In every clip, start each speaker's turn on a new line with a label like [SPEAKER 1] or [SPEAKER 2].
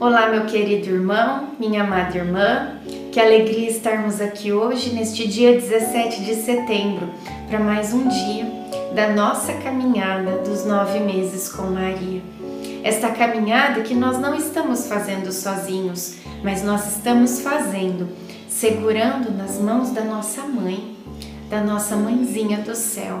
[SPEAKER 1] Olá, meu querido irmão, minha amada irmã, que alegria estarmos aqui hoje, neste dia 17 de setembro, para mais um dia da nossa caminhada dos nove meses com Maria. Esta caminhada que nós não estamos fazendo sozinhos, mas nós estamos fazendo segurando nas mãos da nossa mãe, da nossa mãezinha do céu.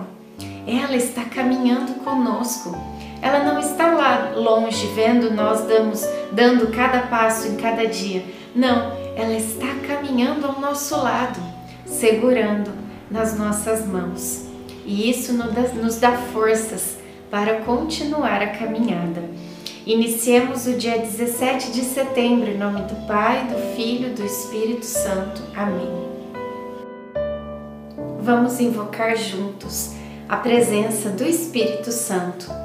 [SPEAKER 1] Ela está caminhando conosco ela não está lá longe vendo nós damos, dando cada passo em cada dia. Não, ela está caminhando ao nosso lado, segurando nas nossas mãos. E isso nos dá forças para continuar a caminhada. Iniciemos o dia 17 de setembro em nome do Pai, do Filho e do Espírito Santo. Amém. Vamos invocar juntos a presença do Espírito Santo.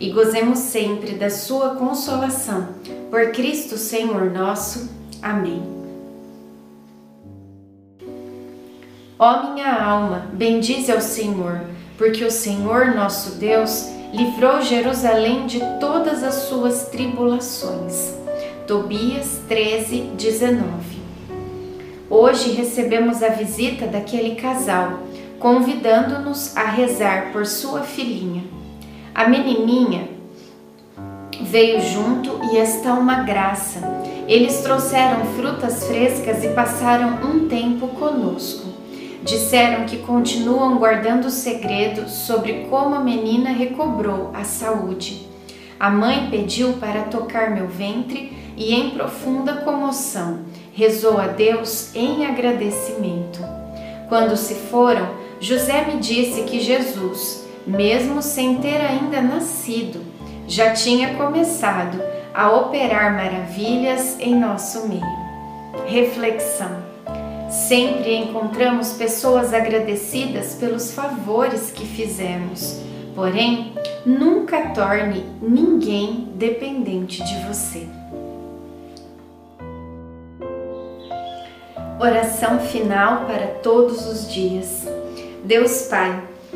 [SPEAKER 1] e gozemos sempre da sua consolação. Por Cristo Senhor nosso. Amém. Ó minha alma, bendize ao Senhor, porque o Senhor nosso Deus livrou Jerusalém de todas as suas tribulações. Tobias 13, 19. Hoje recebemos a visita daquele casal, convidando-nos a rezar por sua filhinha. A menininha veio junto e está uma graça. Eles trouxeram frutas frescas e passaram um tempo conosco. Disseram que continuam guardando o segredo sobre como a menina recobrou a saúde. A mãe pediu para tocar meu ventre e, em profunda comoção, rezou a Deus em agradecimento. Quando se foram, José me disse que Jesus, mesmo sem ter ainda nascido, já tinha começado a operar maravilhas em nosso meio. Reflexão: sempre encontramos pessoas agradecidas pelos favores que fizemos, porém, nunca torne ninguém dependente de você. Oração final para todos os dias. Deus Pai,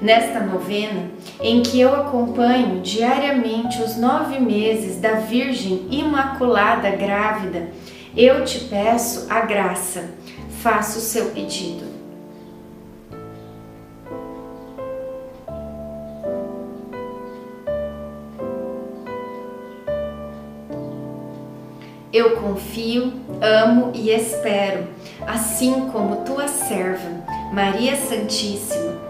[SPEAKER 1] Nesta novena, em que eu acompanho diariamente os nove meses da Virgem Imaculada Grávida, eu te peço a graça, faça o seu pedido. Eu confio, amo e espero, assim como tua serva, Maria Santíssima,